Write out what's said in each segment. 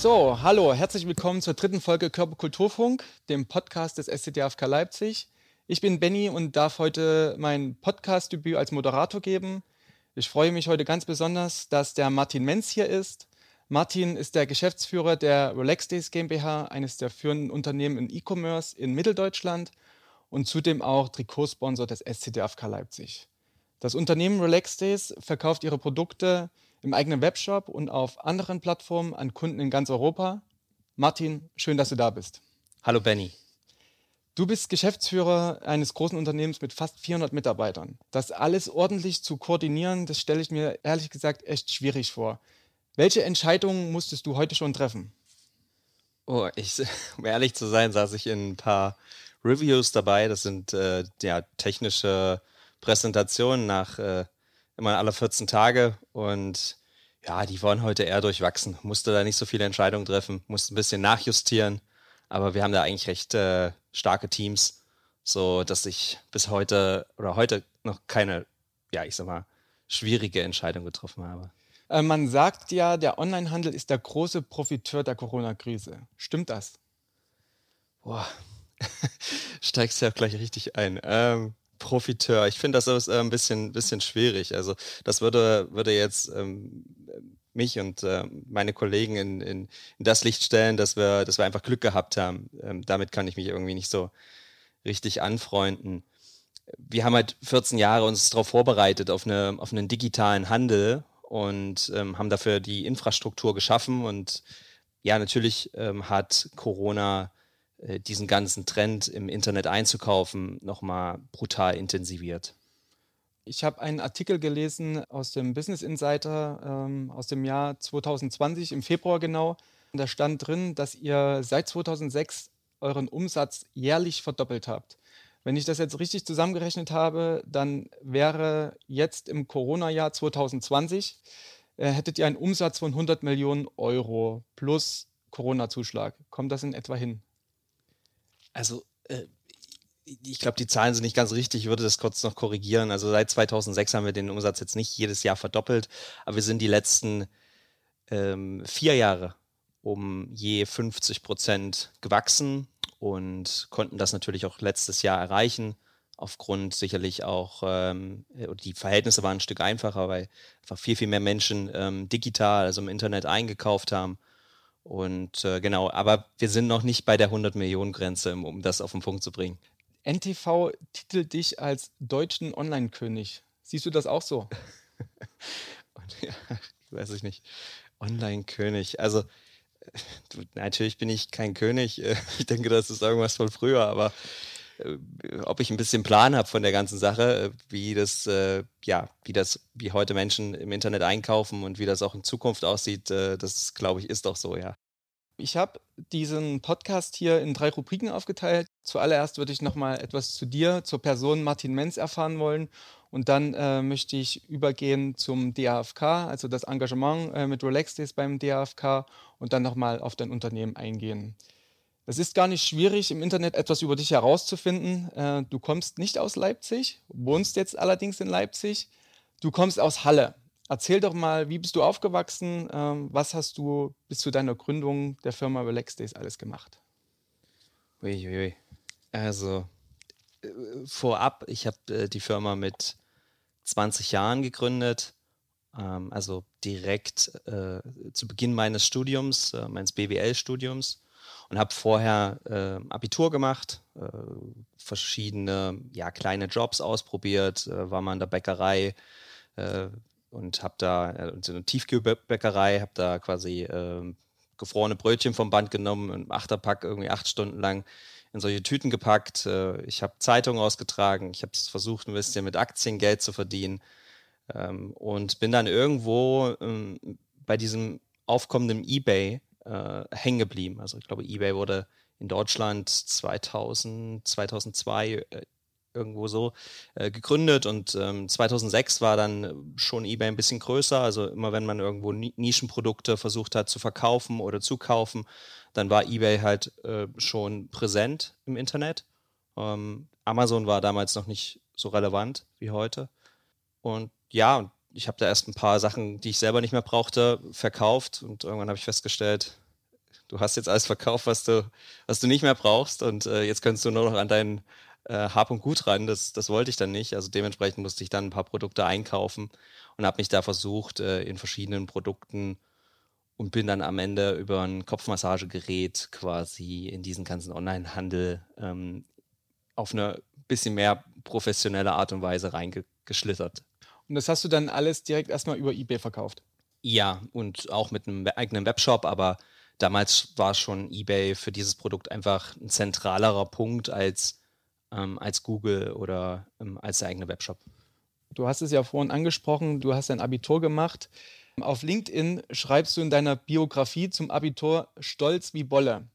So, hallo, herzlich willkommen zur dritten Folge Körperkulturfunk, dem Podcast des SCDFK Leipzig. Ich bin Benny und darf heute mein Podcast-Debüt als Moderator geben. Ich freue mich heute ganz besonders, dass der Martin Menz hier ist. Martin ist der Geschäftsführer der Relax Days GmbH, eines der führenden Unternehmen in E-Commerce in Mitteldeutschland und zudem auch Trikotsponsor des SCDFK Leipzig. Das Unternehmen Relax Days verkauft ihre Produkte im eigenen Webshop und auf anderen Plattformen an Kunden in ganz Europa. Martin, schön, dass du da bist. Hallo Benny. Du bist Geschäftsführer eines großen Unternehmens mit fast 400 Mitarbeitern. Das alles ordentlich zu koordinieren, das stelle ich mir ehrlich gesagt echt schwierig vor. Welche Entscheidungen musstest du heute schon treffen? Oh, ich, um ehrlich zu sein, saß ich in ein paar Reviews dabei. Das sind äh, ja, technische Präsentationen nach äh, immer alle 14 Tage und ja, die waren heute eher durchwachsen. Musste da nicht so viele Entscheidungen treffen, musste ein bisschen nachjustieren, aber wir haben da eigentlich recht äh, starke Teams, so dass ich bis heute oder heute noch keine, ja, ich sag mal, schwierige Entscheidung getroffen habe. Äh, man sagt ja, der Onlinehandel ist der große Profiteur der Corona-Krise. Stimmt das? Boah, steigst ja gleich richtig ein. Ähm, Profiteur. Ich finde das ist äh, ein bisschen, bisschen schwierig. Also das würde, würde jetzt ähm, mich und äh, meine Kollegen in, in, in, das Licht stellen, dass wir, dass wir einfach Glück gehabt haben. Ähm, damit kann ich mich irgendwie nicht so richtig anfreunden. Wir haben halt 14 Jahre uns darauf vorbereitet, auf, eine, auf einen digitalen Handel und ähm, haben dafür die Infrastruktur geschaffen. Und ja, natürlich ähm, hat Corona diesen ganzen Trend im Internet einzukaufen nochmal brutal intensiviert. Ich habe einen Artikel gelesen aus dem Business Insider ähm, aus dem Jahr 2020, im Februar genau. Da stand drin, dass ihr seit 2006 euren Umsatz jährlich verdoppelt habt. Wenn ich das jetzt richtig zusammengerechnet habe, dann wäre jetzt im Corona-Jahr 2020, äh, hättet ihr einen Umsatz von 100 Millionen Euro plus Corona-Zuschlag. Kommt das in etwa hin? Also äh, ich glaube, die Zahlen sind nicht ganz richtig. Ich würde das kurz noch korrigieren. Also seit 2006 haben wir den Umsatz jetzt nicht jedes Jahr verdoppelt, aber wir sind die letzten ähm, vier Jahre um je 50 Prozent gewachsen und konnten das natürlich auch letztes Jahr erreichen. Aufgrund sicherlich auch, ähm, die Verhältnisse waren ein Stück einfacher, weil einfach viel, viel mehr Menschen ähm, digital, also im Internet eingekauft haben und äh, genau, aber wir sind noch nicht bei der 100 Millionen Grenze, um das auf den Punkt zu bringen. NTV titelt dich als deutschen Online-König. Siehst du das auch so? ja, weiß ich nicht. Online-König. Also, du, natürlich bin ich kein König. Ich denke, das ist irgendwas von früher, aber ob ich ein bisschen Plan habe von der ganzen Sache, äh, wie das, äh, ja, wie das, wie heute Menschen im Internet einkaufen und wie das auch in Zukunft aussieht, äh, das glaube ich, ist doch so, ja. Ich habe diesen Podcast hier in drei Rubriken aufgeteilt. Zuallererst würde ich nochmal etwas zu dir, zur Person Martin Menz erfahren wollen. Und dann äh, möchte ich übergehen zum DAFK, also das Engagement äh, mit Relax Days beim DAFK und dann nochmal auf dein Unternehmen eingehen. Es ist gar nicht schwierig, im Internet etwas über dich herauszufinden. Äh, du kommst nicht aus Leipzig, wohnst jetzt allerdings in Leipzig. Du kommst aus Halle. Erzähl doch mal, wie bist du aufgewachsen? Ähm, was hast du bis zu deiner Gründung der Firma Relax Days alles gemacht? Uiuiui. Also äh, vorab, ich habe äh, die Firma mit 20 Jahren gegründet, ähm, also direkt zu Beginn meines Studiums, meines BWL-Studiums und habe vorher äh, Abitur gemacht, äh, verschiedene ja, kleine Jobs ausprobiert, äh, war mal in der Bäckerei äh, und habe da äh, so eine Tiefkühlbäckerei, habe da quasi ähm, gefrorene Brötchen vom Band genommen und Achterpack irgendwie acht Stunden lang in solche Tüten gepackt. Äh, ich habe Zeitungen ausgetragen, ich habe versucht, ein bisschen mit Aktien Geld zu verdienen ähm, und bin dann irgendwo ähm, bei diesem aufkommenden eBay äh, hängen geblieben. Also ich glaube, eBay wurde in Deutschland 2000, 2002 äh, irgendwo so äh, gegründet und ähm, 2006 war dann schon eBay ein bisschen größer. Also immer wenn man irgendwo Nischenprodukte versucht hat zu verkaufen oder zu kaufen, dann war eBay halt äh, schon präsent im Internet. Ähm, Amazon war damals noch nicht so relevant wie heute. Und ja, ich habe da erst ein paar Sachen, die ich selber nicht mehr brauchte, verkauft und irgendwann habe ich festgestellt, du hast jetzt alles verkauft, was du, was du nicht mehr brauchst und äh, jetzt kannst du nur noch an deinen äh, Hab und Gut ran. Das, das wollte ich dann nicht. Also dementsprechend musste ich dann ein paar Produkte einkaufen und habe mich da versucht, äh, in verschiedenen Produkten und bin dann am Ende über ein Kopfmassagegerät quasi in diesen ganzen Online-Handel ähm, auf eine bisschen mehr professionelle Art und Weise reingeschlittert. Und das hast du dann alles direkt erstmal über eBay verkauft? Ja, und auch mit einem eigenen Webshop, aber damals war schon eBay für dieses Produkt einfach ein zentralerer Punkt als, ähm, als Google oder ähm, als der eigene Webshop. Du hast es ja vorhin angesprochen, du hast dein Abitur gemacht. Auf LinkedIn schreibst du in deiner Biografie zum Abitur Stolz wie Bolle.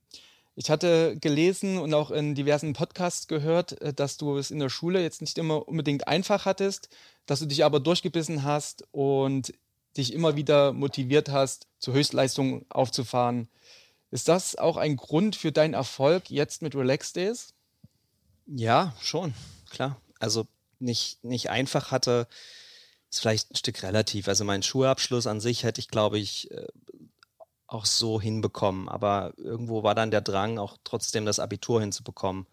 Ich hatte gelesen und auch in diversen Podcasts gehört, äh, dass du es in der Schule jetzt nicht immer unbedingt einfach hattest, dass du dich aber durchgebissen hast und dich immer wieder motiviert hast, zur Höchstleistung aufzufahren. Ist das auch ein Grund für deinen Erfolg jetzt mit Relax Days? Ja, schon, klar. Also nicht, nicht einfach hatte, ist vielleicht ein Stück relativ. Also mein Schulabschluss an sich hätte ich, glaube ich, äh, auch so hinbekommen. Aber irgendwo war dann der Drang, auch trotzdem das Abitur hinzubekommen.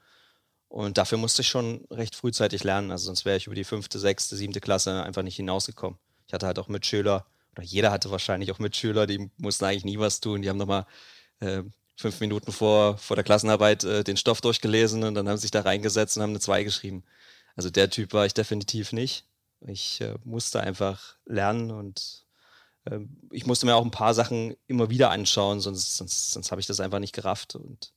Und dafür musste ich schon recht frühzeitig lernen. Also sonst wäre ich über die fünfte, sechste, siebte Klasse einfach nicht hinausgekommen. Ich hatte halt auch Mitschüler, oder jeder hatte wahrscheinlich auch Mitschüler, die mussten eigentlich nie was tun. Die haben nochmal äh, fünf Minuten vor, vor der Klassenarbeit äh, den Stoff durchgelesen und dann haben sie sich da reingesetzt und haben eine 2 geschrieben. Also der Typ war ich definitiv nicht. Ich äh, musste einfach lernen und ich musste mir auch ein paar Sachen immer wieder anschauen, sonst, sonst, sonst habe ich das einfach nicht gerafft. Und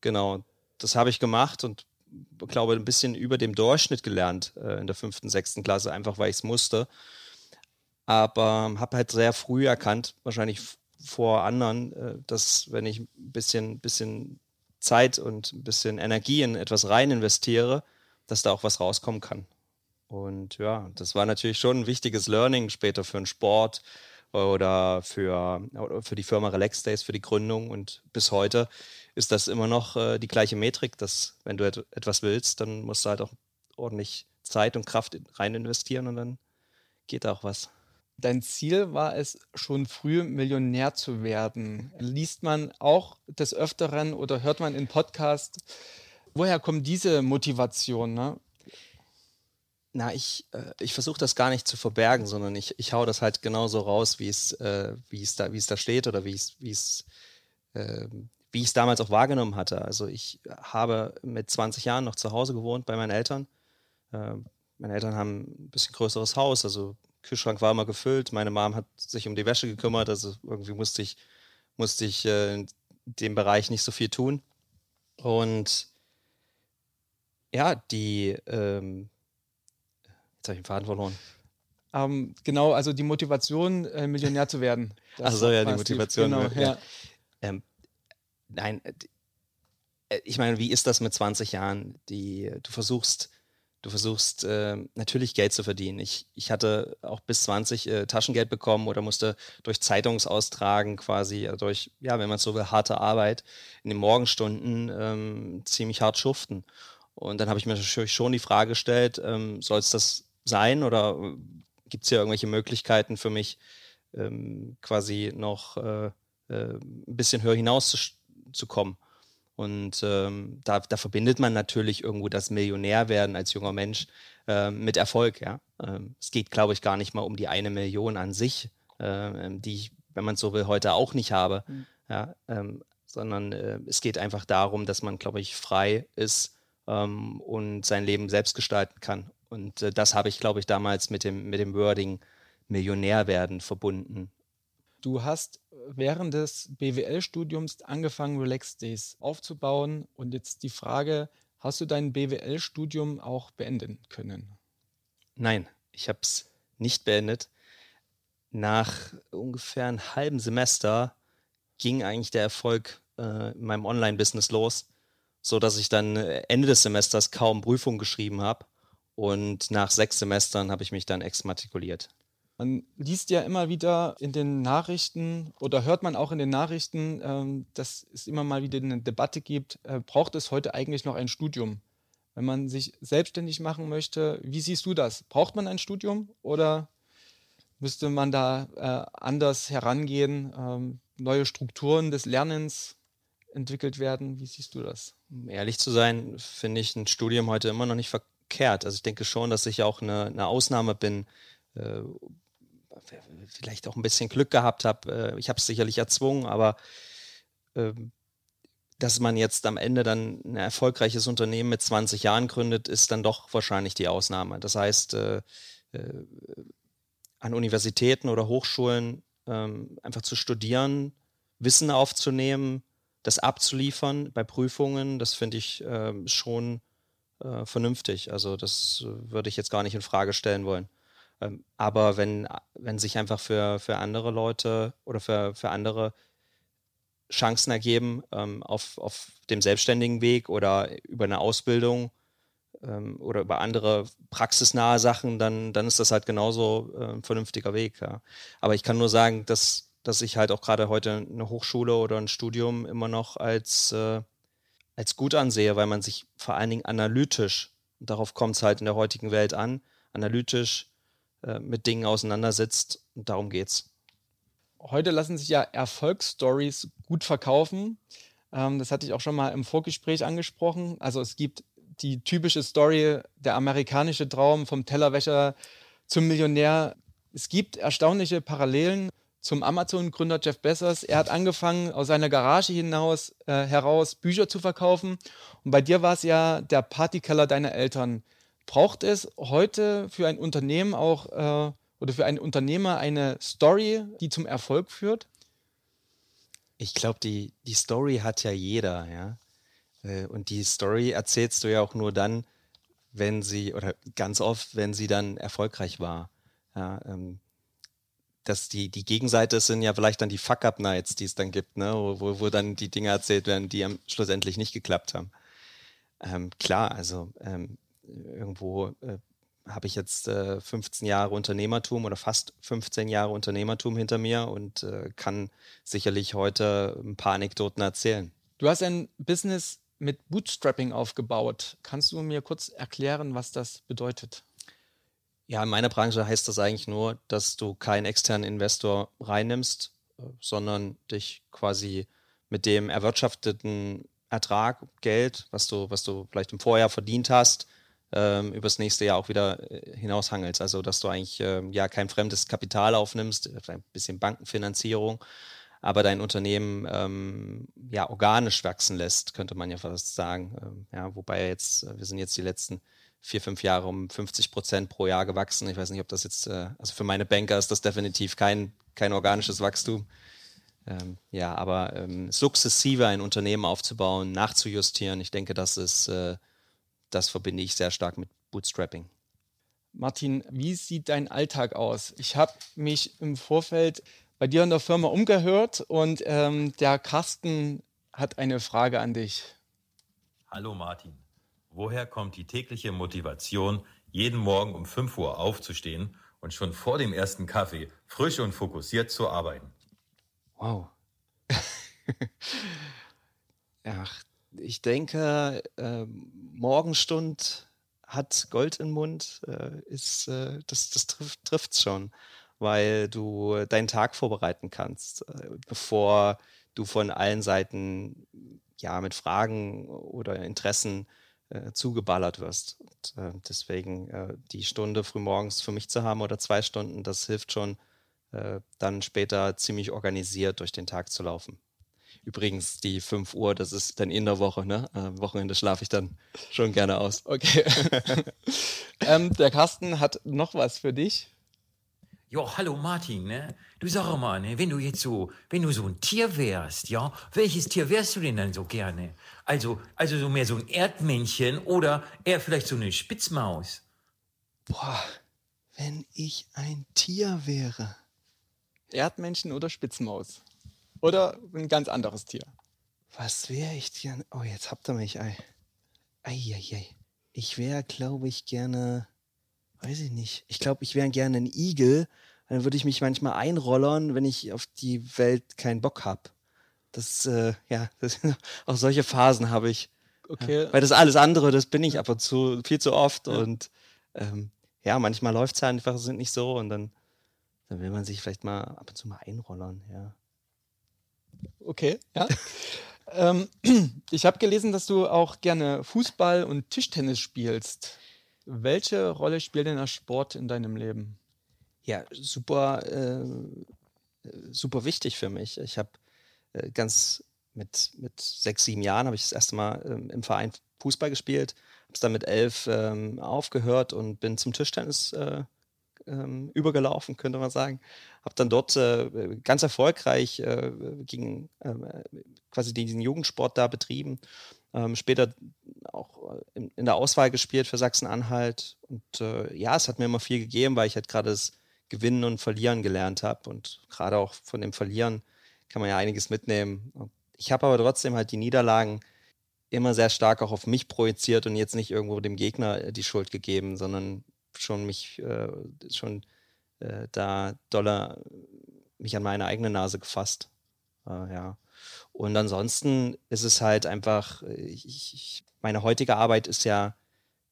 genau, das habe ich gemacht und glaube ein bisschen über dem Durchschnitt gelernt äh, in der fünften, sechsten Klasse, einfach weil ich es musste. Aber habe halt sehr früh erkannt, wahrscheinlich vor anderen, äh, dass wenn ich ein bisschen, bisschen Zeit und ein bisschen Energie in etwas rein investiere, dass da auch was rauskommen kann. Und ja, das war natürlich schon ein wichtiges Learning später für den Sport oder für, für die Firma Relax Days, für die Gründung. Und bis heute ist das immer noch äh, die gleiche Metrik, dass wenn du et etwas willst, dann musst du halt auch ordentlich Zeit und Kraft rein investieren und dann geht auch was. Dein Ziel war es, schon früh Millionär zu werden. Liest man auch des Öfteren oder hört man in Podcasts, woher kommt diese Motivation? Ne? Na, ich, äh, ich versuche das gar nicht zu verbergen, sondern ich, ich hau das halt genauso raus, wie es, äh, es, da, wie es da steht oder wie es, wie es, äh, wie ich es damals auch wahrgenommen hatte. Also ich habe mit 20 Jahren noch zu Hause gewohnt bei meinen Eltern. Äh, meine Eltern haben ein bisschen größeres Haus, also Kühlschrank war immer gefüllt. Meine Mom hat sich um die Wäsche gekümmert, also irgendwie musste ich, musste ich äh, in dem Bereich nicht so viel tun. Und ja, die, ähm, jetzt habe ich den Faden verloren. Ähm, genau, also die Motivation, äh, Millionär zu werden. Achso, ja, die Motivation. Genau, ja. ja. Ähm, nein, äh, ich meine, wie ist das mit 20 Jahren? Die, du versuchst, du versuchst äh, natürlich Geld zu verdienen. Ich, ich hatte auch bis 20 äh, Taschengeld bekommen oder musste durch Zeitungsaustragen quasi, also durch, ja, wenn man so will, harte Arbeit in den Morgenstunden ähm, ziemlich hart schuften. Und dann habe ich mir natürlich schon die Frage gestellt, ähm, soll es das sein oder äh, gibt es hier irgendwelche Möglichkeiten für mich, ähm, quasi noch äh, äh, ein bisschen höher hinaus zu, zu kommen? Und ähm, da, da, verbindet man natürlich irgendwo das Millionärwerden als junger Mensch äh, mit Erfolg. Ja? Ähm, es geht, glaube ich, gar nicht mal um die eine Million an sich, äh, die ich, wenn man so will, heute auch nicht habe. Mhm. Ja? Ähm, sondern äh, es geht einfach darum, dass man, glaube ich, frei ist, ähm, und sein Leben selbst gestalten kann. Und äh, das habe ich, glaube ich, damals mit dem, mit dem Wording Millionär werden verbunden. Du hast während des BWL-Studiums angefangen, Relax Days aufzubauen. Und jetzt die Frage, hast du dein BWL-Studium auch beenden können? Nein, ich habe es nicht beendet. Nach ungefähr einem halben Semester ging eigentlich der Erfolg äh, in meinem Online-Business los so dass ich dann äh, Ende des Semesters kaum Prüfungen geschrieben habe und nach sechs Semestern habe ich mich dann exmatrikuliert. Man liest ja immer wieder in den Nachrichten oder hört man auch in den Nachrichten, ähm, dass es immer mal wieder eine Debatte gibt, äh, braucht es heute eigentlich noch ein Studium? Wenn man sich selbstständig machen möchte, wie siehst du das? Braucht man ein Studium oder müsste man da äh, anders herangehen? Ähm, neue Strukturen des Lernens entwickelt werden. Wie siehst du das? Um ehrlich zu sein, finde ich ein Studium heute immer noch nicht verkehrt. Also ich denke schon, dass ich auch eine, eine Ausnahme bin. Äh, vielleicht auch ein bisschen Glück gehabt habe. Äh, ich habe es sicherlich erzwungen, aber äh, dass man jetzt am Ende dann ein erfolgreiches Unternehmen mit 20 Jahren gründet, ist dann doch wahrscheinlich die Ausnahme. Das heißt, äh, äh, an Universitäten oder Hochschulen ähm, einfach zu studieren, Wissen aufzunehmen, das abzuliefern bei Prüfungen, das finde ich äh, schon äh, vernünftig. Also das äh, würde ich jetzt gar nicht in Frage stellen wollen. Ähm, aber wenn, wenn sich einfach für, für andere Leute oder für, für andere Chancen ergeben ähm, auf, auf dem selbstständigen Weg oder über eine Ausbildung ähm, oder über andere praxisnahe Sachen, dann, dann ist das halt genauso äh, ein vernünftiger Weg. Ja. Aber ich kann nur sagen, dass dass ich halt auch gerade heute eine Hochschule oder ein Studium immer noch als, äh, als gut ansehe, weil man sich vor allen Dingen analytisch, und darauf kommt es halt in der heutigen Welt an, analytisch äh, mit Dingen auseinandersetzt und darum geht's. Heute lassen sich ja Erfolgsstories gut verkaufen. Ähm, das hatte ich auch schon mal im Vorgespräch angesprochen. Also es gibt die typische Story, der amerikanische Traum vom Tellerwäscher zum Millionär. Es gibt erstaunliche Parallelen zum Amazon-Gründer Jeff Bezos. Er hat angefangen, aus seiner Garage hinaus, äh, heraus Bücher zu verkaufen. Und bei dir war es ja der Partykeller deiner Eltern. Braucht es heute für ein Unternehmen auch äh, oder für einen Unternehmer eine Story, die zum Erfolg führt? Ich glaube, die, die Story hat ja jeder, ja. Äh, und die Story erzählst du ja auch nur dann, wenn sie, oder ganz oft, wenn sie dann erfolgreich war. Ja, ähm, dass die, die Gegenseite sind ja vielleicht dann die Fuck-Up-Nights, die es dann gibt, ne? wo, wo dann die Dinge erzählt werden, die am schlussendlich nicht geklappt haben. Ähm, klar, also ähm, irgendwo äh, habe ich jetzt äh, 15 Jahre Unternehmertum oder fast 15 Jahre Unternehmertum hinter mir und äh, kann sicherlich heute ein paar Anekdoten erzählen. Du hast ein Business mit Bootstrapping aufgebaut. Kannst du mir kurz erklären, was das bedeutet? Ja, in meiner Branche heißt das eigentlich nur, dass du keinen externen Investor reinnimmst, äh, sondern dich quasi mit dem erwirtschafteten Ertrag, Geld, was du, was du vielleicht im Vorjahr verdient hast, ähm, übers nächste Jahr auch wieder äh, hinaushangelst. Also, dass du eigentlich ähm, ja kein fremdes Kapital aufnimmst, ein bisschen Bankenfinanzierung, aber dein Unternehmen ähm, ja organisch wachsen lässt, könnte man ja fast sagen. Ähm, ja, wobei jetzt, äh, wir sind jetzt die letzten vier, fünf Jahre um 50 Prozent pro Jahr gewachsen. Ich weiß nicht, ob das jetzt, äh, also für meine Banker ist das definitiv kein, kein organisches Wachstum. Ähm, ja, aber ähm, sukzessive ein Unternehmen aufzubauen, nachzujustieren, ich denke, das ist, äh, das verbinde ich sehr stark mit Bootstrapping. Martin, wie sieht dein Alltag aus? Ich habe mich im Vorfeld bei dir in der Firma umgehört und ähm, der Carsten hat eine Frage an dich. Hallo Martin. Woher kommt die tägliche Motivation, jeden Morgen um 5 Uhr aufzustehen und schon vor dem ersten Kaffee frisch und fokussiert zu arbeiten? Wow. Ach, ich denke, äh, Morgenstund hat Gold im Mund, äh, ist, äh, das, das trifft es schon, weil du deinen Tag vorbereiten kannst, äh, bevor du von allen Seiten ja mit Fragen oder Interessen äh, zugeballert wirst. Und, äh, deswegen äh, die Stunde frühmorgens für mich zu haben oder zwei Stunden, das hilft schon, äh, dann später ziemlich organisiert durch den Tag zu laufen. Übrigens, die 5 Uhr, das ist dann in der Woche, ne? Am Wochenende schlafe ich dann schon gerne aus. Okay. ähm, der Carsten hat noch was für dich. Ja, hallo Martin, ne? Du sag mal, ne, wenn du jetzt so, wenn du so ein Tier wärst, ja, welches Tier wärst du denn dann so gerne? Also, also so mehr so ein Erdmännchen oder eher vielleicht so eine Spitzmaus? Boah, wenn ich ein Tier wäre. Erdmännchen oder Spitzmaus? Oder ein ganz anderes Tier? Was wäre ich gerne? Oh, jetzt habt ihr mich, ey. Eieiei. Ich wäre, glaube ich, gerne weiß ich nicht. Ich glaube, ich wäre gerne ein Igel. Dann würde ich mich manchmal einrollern, wenn ich auf die Welt keinen Bock habe. Das, äh, ja, das, auch solche Phasen habe ich. Okay. Ja, weil das alles andere, das bin ich ab und zu viel zu oft. Ja. Und ähm, ja, manchmal läuft es einfach nicht so und dann, dann will man sich vielleicht mal ab und zu mal einrollern, ja. Okay, ja. ähm, ich habe gelesen, dass du auch gerne Fußball und Tischtennis spielst. Welche Rolle spielt denn der Sport in deinem Leben? Ja, super, äh, super wichtig für mich. Ich habe äh, ganz mit, mit sechs, sieben Jahren habe ich das erste Mal ähm, im Verein Fußball gespielt, habe es dann mit elf ähm, aufgehört und bin zum Tischtennis äh, ähm, übergelaufen, könnte man sagen. Habe dann dort äh, ganz erfolgreich äh, gegen ähm, quasi diesen Jugendsport da betrieben. Ähm, später auch in, in, der Auswahl gespielt für Sachsen-Anhalt. Und äh, ja, es hat mir immer viel gegeben, weil ich halt gerade das Gewinnen und Verlieren gelernt habe. Und gerade auch von dem Verlieren kann man ja einiges mitnehmen. Ich habe aber trotzdem halt die Niederlagen immer sehr stark auch auf mich projiziert und jetzt nicht irgendwo dem Gegner äh, die Schuld gegeben, sondern schon mich äh, schon äh, da doller mich an meine eigene Nase gefasst. Äh, ja. Und ansonsten ist es halt einfach, äh, ich, meine heutige Arbeit ist ja,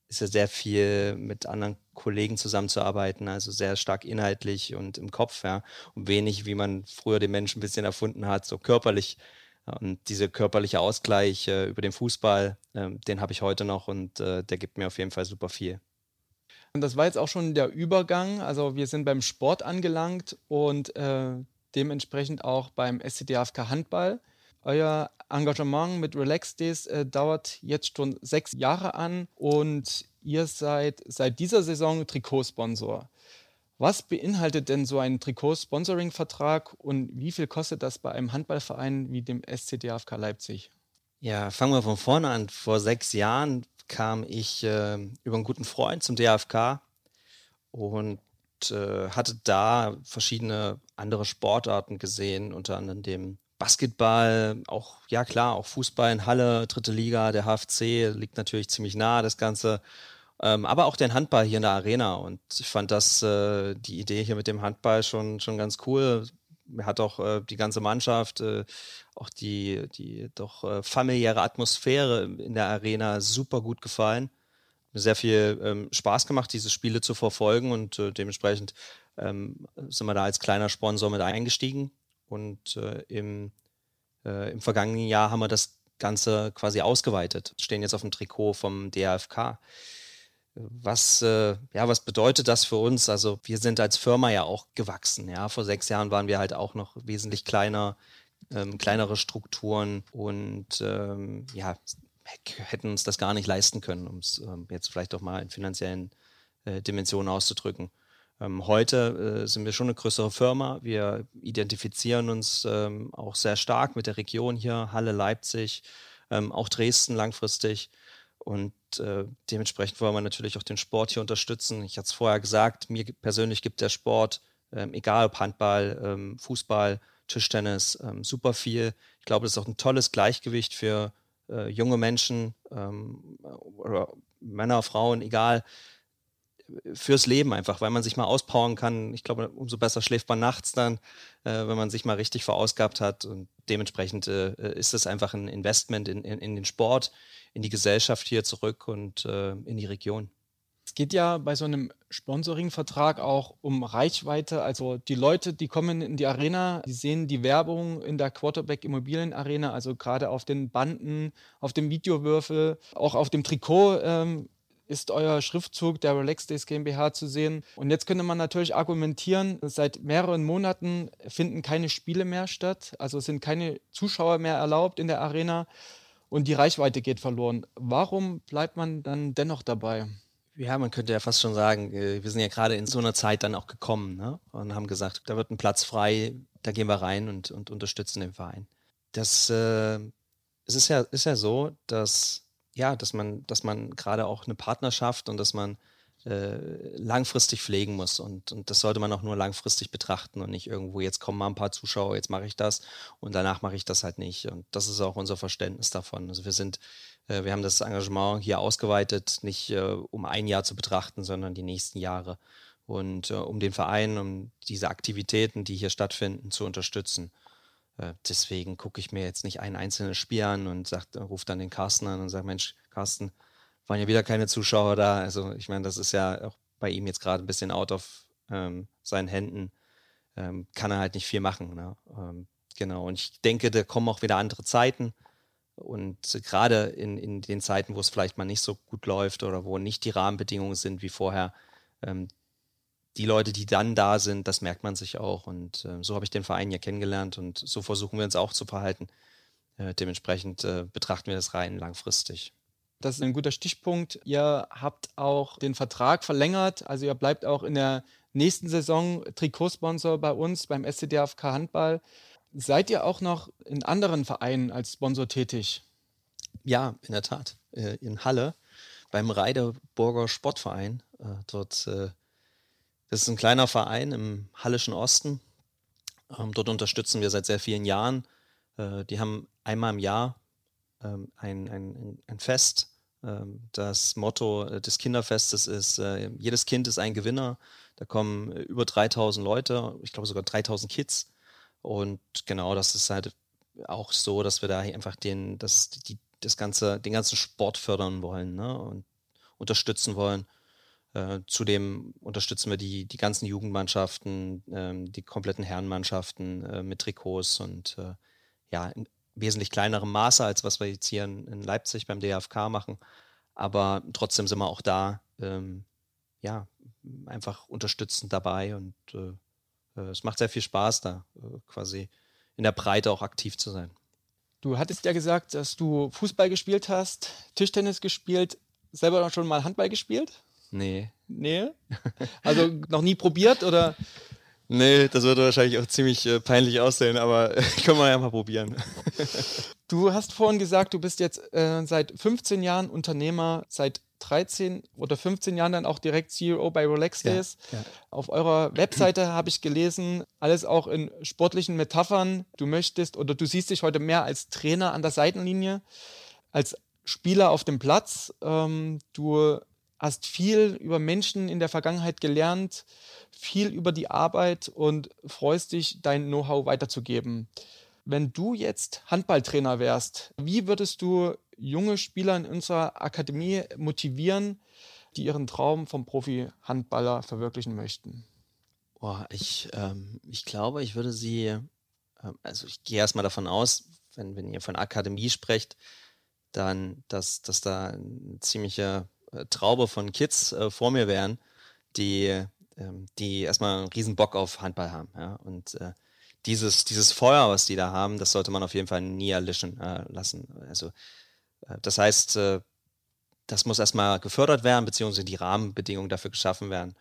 ist ja sehr viel mit anderen Kollegen zusammenzuarbeiten, also sehr stark inhaltlich und im Kopf, ja. Und wenig, wie man früher den Menschen ein bisschen erfunden hat, so körperlich und dieser körperliche Ausgleich äh, über den Fußball, äh, den habe ich heute noch und äh, der gibt mir auf jeden Fall super viel. Und das war jetzt auch schon der Übergang. Also wir sind beim Sport angelangt und äh, dementsprechend auch beim SCDFK Handball. Euer Engagement mit Relax Days äh, dauert jetzt schon sechs Jahre an und ihr seid seit dieser Saison Trikotsponsor. Was beinhaltet denn so ein Trikot-Sponsoring-Vertrag und wie viel kostet das bei einem Handballverein wie dem SCDFK Leipzig? Ja, fangen wir von vorne an. Vor sechs Jahren kam ich äh, über einen guten Freund zum DFK und äh, hatte da verschiedene andere Sportarten gesehen, unter anderem dem Basketball, auch, ja klar, auch Fußball in Halle, dritte Liga, der HFC liegt natürlich ziemlich nah, das Ganze ähm, aber auch den Handball hier in der Arena. Und ich fand das, äh, die Idee hier mit dem Handball schon, schon ganz cool. Mir hat auch äh, die ganze Mannschaft, äh, auch die, die doch äh, familiäre Atmosphäre in der Arena super gut gefallen. Mir sehr viel ähm, Spaß gemacht, diese Spiele zu verfolgen und äh, dementsprechend ähm, sind wir da als kleiner Sponsor mit eingestiegen. Und äh, im, im vergangenen Jahr haben wir das Ganze quasi ausgeweitet. Stehen jetzt auf dem Trikot vom DAFK. Was, äh, ja, was bedeutet das für uns? Also wir sind als Firma ja auch gewachsen. Ja, vor sechs Jahren waren wir halt auch noch wesentlich kleiner, ähm, kleinere Strukturen und ähm, ja, hätten uns das gar nicht leisten können, um es ähm, jetzt vielleicht auch mal in finanziellen äh, Dimensionen auszudrücken. Ähm, heute äh, sind wir schon eine größere Firma. Wir identifizieren uns ähm, auch sehr stark mit der Region hier, Halle, Leipzig, ähm, auch Dresden langfristig. Und äh, dementsprechend wollen wir natürlich auch den Sport hier unterstützen. Ich hatte es vorher gesagt, mir persönlich gibt der Sport, ähm, egal ob Handball, ähm, Fußball, Tischtennis, super viel. Ich glaube, das ist auch ein tolles Gleichgewicht für äh, junge Menschen ähm, oder Männer, Frauen, egal, fürs Leben einfach, weil man sich mal auspowern kann. Ich glaube, umso besser schläft man nachts dann, äh, wenn man sich mal richtig verausgabt hat. Und dementsprechend äh, ist es einfach ein Investment in, in, in den Sport, in die Gesellschaft hier zurück und äh, in die Region. Es geht ja bei so einem Sponsoring-Vertrag auch um Reichweite. Also die Leute, die kommen in die Arena, die sehen die Werbung in der Quarterback Immobilien Arena, also gerade auf den Banden, auf dem Videowürfel, auch auf dem Trikot ähm, ist euer Schriftzug der Relax Days GmbH zu sehen. Und jetzt könnte man natürlich argumentieren, seit mehreren Monaten finden keine Spiele mehr statt, also sind keine Zuschauer mehr erlaubt in der Arena und die Reichweite geht verloren. Warum bleibt man dann dennoch dabei? Ja, man könnte ja fast schon sagen, äh, wir sind ja gerade in so einer Zeit dann auch gekommen ne? und haben gesagt, da wird ein Platz frei, da gehen wir rein und, und unterstützen den Verein. Das äh, es ist ja, ist ja so, dass ja, dass man, dass man gerade auch eine Partnerschaft und dass man äh, langfristig pflegen muss. Und, und das sollte man auch nur langfristig betrachten und nicht irgendwo, jetzt kommen mal ein paar Zuschauer, jetzt mache ich das und danach mache ich das halt nicht. Und das ist auch unser Verständnis davon. Also wir sind, äh, wir haben das Engagement hier ausgeweitet, nicht äh, um ein Jahr zu betrachten, sondern die nächsten Jahre. Und äh, um den Verein, um diese Aktivitäten, die hier stattfinden, zu unterstützen. Äh, deswegen gucke ich mir jetzt nicht ein einzelnes Spiel an und sagt, ruft dann den Carsten an und sagt, Mensch, Carsten, waren ja wieder keine Zuschauer da. Also ich meine, das ist ja auch bei ihm jetzt gerade ein bisschen out of ähm, seinen Händen. Ähm, kann er halt nicht viel machen. Ne? Ähm, genau, und ich denke, da kommen auch wieder andere Zeiten. Und gerade in, in den Zeiten, wo es vielleicht mal nicht so gut läuft oder wo nicht die Rahmenbedingungen sind wie vorher, ähm, die Leute, die dann da sind, das merkt man sich auch. Und äh, so habe ich den Verein ja kennengelernt und so versuchen wir uns auch zu verhalten. Äh, dementsprechend äh, betrachten wir das rein langfristig. Das ist ein guter Stichpunkt. Ihr habt auch den Vertrag verlängert. Also ihr bleibt auch in der nächsten Saison Trikotsponsor bei uns, beim SCDFK Handball. Seid ihr auch noch in anderen Vereinen als Sponsor tätig? Ja, in der Tat. Äh, in Halle beim Reideburger Sportverein. Äh, dort, äh, das ist ein kleiner Verein im Hallischen Osten. Ähm, dort unterstützen wir seit sehr vielen Jahren. Die haben einmal im Jahr ähm, ein, ein, ein Fest. Ähm, das Motto des Kinderfestes ist, jedes Kind ist ein Gewinner. Da kommen über 3000 Leute, ich glaube sogar 3000 Kids und genau, das ist halt auch so, dass wir da einfach den, das, die, das ganze, den ganzen Sport fördern wollen ne? und unterstützen wollen. Äh, zudem unterstützen wir die, die ganzen Jugendmannschaften, äh, die kompletten Herrenmannschaften äh, mit Trikots und äh, ja, in wesentlich kleinerem Maße, als was wir jetzt hier in, in Leipzig beim DFK machen. Aber trotzdem sind wir auch da, ähm, ja, einfach unterstützend dabei und äh, äh, es macht sehr viel Spaß, da quasi in der Breite auch aktiv zu sein. Du hattest ja gesagt, dass du Fußball gespielt hast, Tischtennis gespielt, selber schon mal Handball gespielt? Nee. Nee? Also noch nie probiert oder? Nee, das würde wahrscheinlich auch ziemlich äh, peinlich aussehen, aber können wir ja mal probieren. du hast vorhin gesagt, du bist jetzt äh, seit 15 Jahren Unternehmer, seit 13 oder 15 Jahren dann auch direkt CEO bei Relax Days. Ja, ja. Auf eurer Webseite habe ich gelesen, alles auch in sportlichen Metaphern. Du möchtest oder du siehst dich heute mehr als Trainer an der Seitenlinie, als Spieler auf dem Platz. Ähm, du hast viel über Menschen in der Vergangenheit gelernt, viel über die Arbeit und freust dich, dein Know-how weiterzugeben. Wenn du jetzt Handballtrainer wärst, wie würdest du junge Spieler in unserer Akademie motivieren, die ihren Traum vom Profi-Handballer verwirklichen möchten? Boah, ich, ähm, ich glaube, ich würde sie, äh, also ich gehe erstmal davon aus, wenn, wenn ihr von Akademie sprecht, dann, dass, dass da eine ziemliche äh, Traube von Kids äh, vor mir wären, die, ähm, die erstmal einen riesen Bock auf Handball haben. Ja? Und äh, dieses, dieses Feuer, was die da haben, das sollte man auf jeden Fall nie erlischen äh, lassen. Also äh, das heißt, äh, das muss erstmal gefördert werden, beziehungsweise die Rahmenbedingungen dafür geschaffen werden.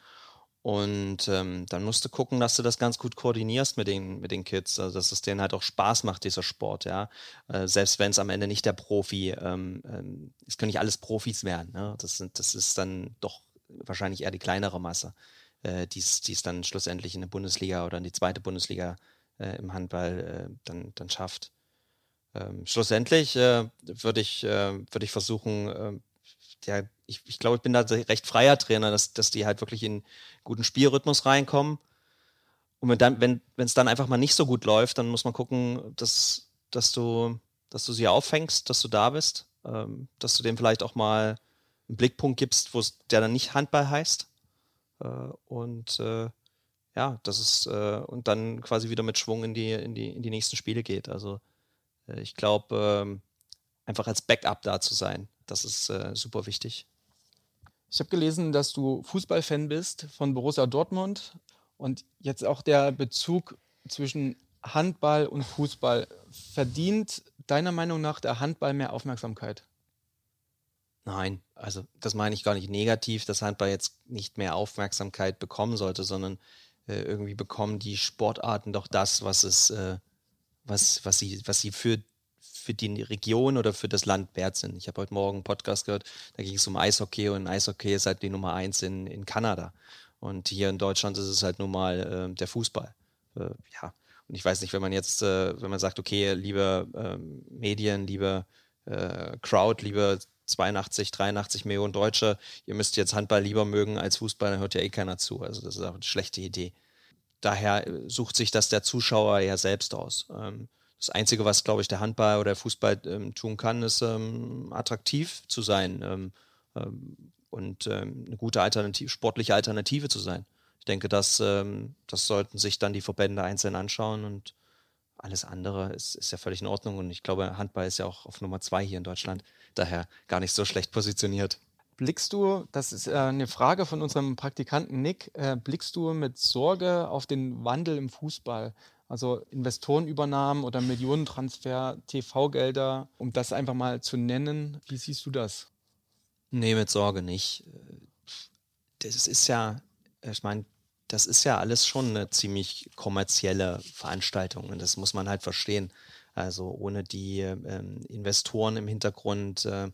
Und ähm, dann musst du gucken, dass du das ganz gut koordinierst mit den, mit den Kids, also dass es denen halt auch Spaß macht, dieser Sport, ja. Äh, selbst wenn es am Ende nicht der Profi, ähm, ähm, es können nicht alles Profis werden, ne? Das, sind, das ist dann doch wahrscheinlich eher die kleinere Masse, äh, die es dann schlussendlich in der Bundesliga oder in die zweite Bundesliga äh, im Handball äh, dann, dann schafft. Ähm, schlussendlich äh, würde ich, äh, würd ich versuchen, äh, ja, ich, ich glaube, ich bin da recht freier Trainer, dass, dass die halt wirklich in guten Spielrhythmus reinkommen. Und wenn dann, wenn es dann einfach mal nicht so gut läuft, dann muss man gucken, dass, dass du, dass du sie auffängst, dass du da bist, ähm, dass du dem vielleicht auch mal einen Blickpunkt gibst, wo der dann nicht Handball heißt. Äh, und äh, ja, das ist äh, und dann quasi wieder mit Schwung in die, in die, in die nächsten Spiele geht. Also äh, ich glaube, ähm, einfach als Backup da zu sein, das ist äh, super wichtig. Ich habe gelesen, dass du Fußballfan bist von Borussia Dortmund und jetzt auch der Bezug zwischen Handball und Fußball. Verdient deiner Meinung nach der Handball mehr Aufmerksamkeit? Nein, also das meine ich gar nicht negativ, dass Handball jetzt nicht mehr Aufmerksamkeit bekommen sollte, sondern äh, irgendwie bekommen die Sportarten doch das, was es, äh, was, was sie, was sie für, für die Region oder für das Land wert sind. Ich habe heute Morgen einen Podcast gehört, da ging es um Eishockey und Eishockey ist halt die Nummer eins in, in Kanada. Und hier in Deutschland ist es halt nun mal äh, der Fußball. Äh, ja. Und ich weiß nicht, wenn man jetzt, äh, wenn man sagt, okay, liebe ähm, Medien, liebe äh, Crowd, liebe 82, 83 Millionen Deutsche, ihr müsst jetzt Handball lieber mögen als Fußball, dann hört ja eh keiner zu. Also das ist auch eine schlechte Idee. Daher äh, sucht sich das der Zuschauer ja selbst aus. Ähm, das Einzige, was, glaube ich, der Handball oder der Fußball ähm, tun kann, ist ähm, attraktiv zu sein und eine gute Alternative, sportliche Alternative zu sein. Ich denke, das, das sollten sich dann die Verbände einzeln anschauen und alles andere ist, ist ja völlig in Ordnung und ich glaube, Handball ist ja auch auf Nummer zwei hier in Deutschland, daher gar nicht so schlecht positioniert. Blickst du, das ist äh, eine Frage von unserem Praktikanten Nick, äh, blickst du mit Sorge auf den Wandel im Fußball? Also Investorenübernahmen oder Millionentransfer, TV-Gelder, um das einfach mal zu nennen. Wie siehst du das? Nee, mit Sorge nicht. Das ist ja, ich meine, das ist ja alles schon eine ziemlich kommerzielle Veranstaltung und das muss man halt verstehen. Also ohne die ähm, Investoren im Hintergrund äh,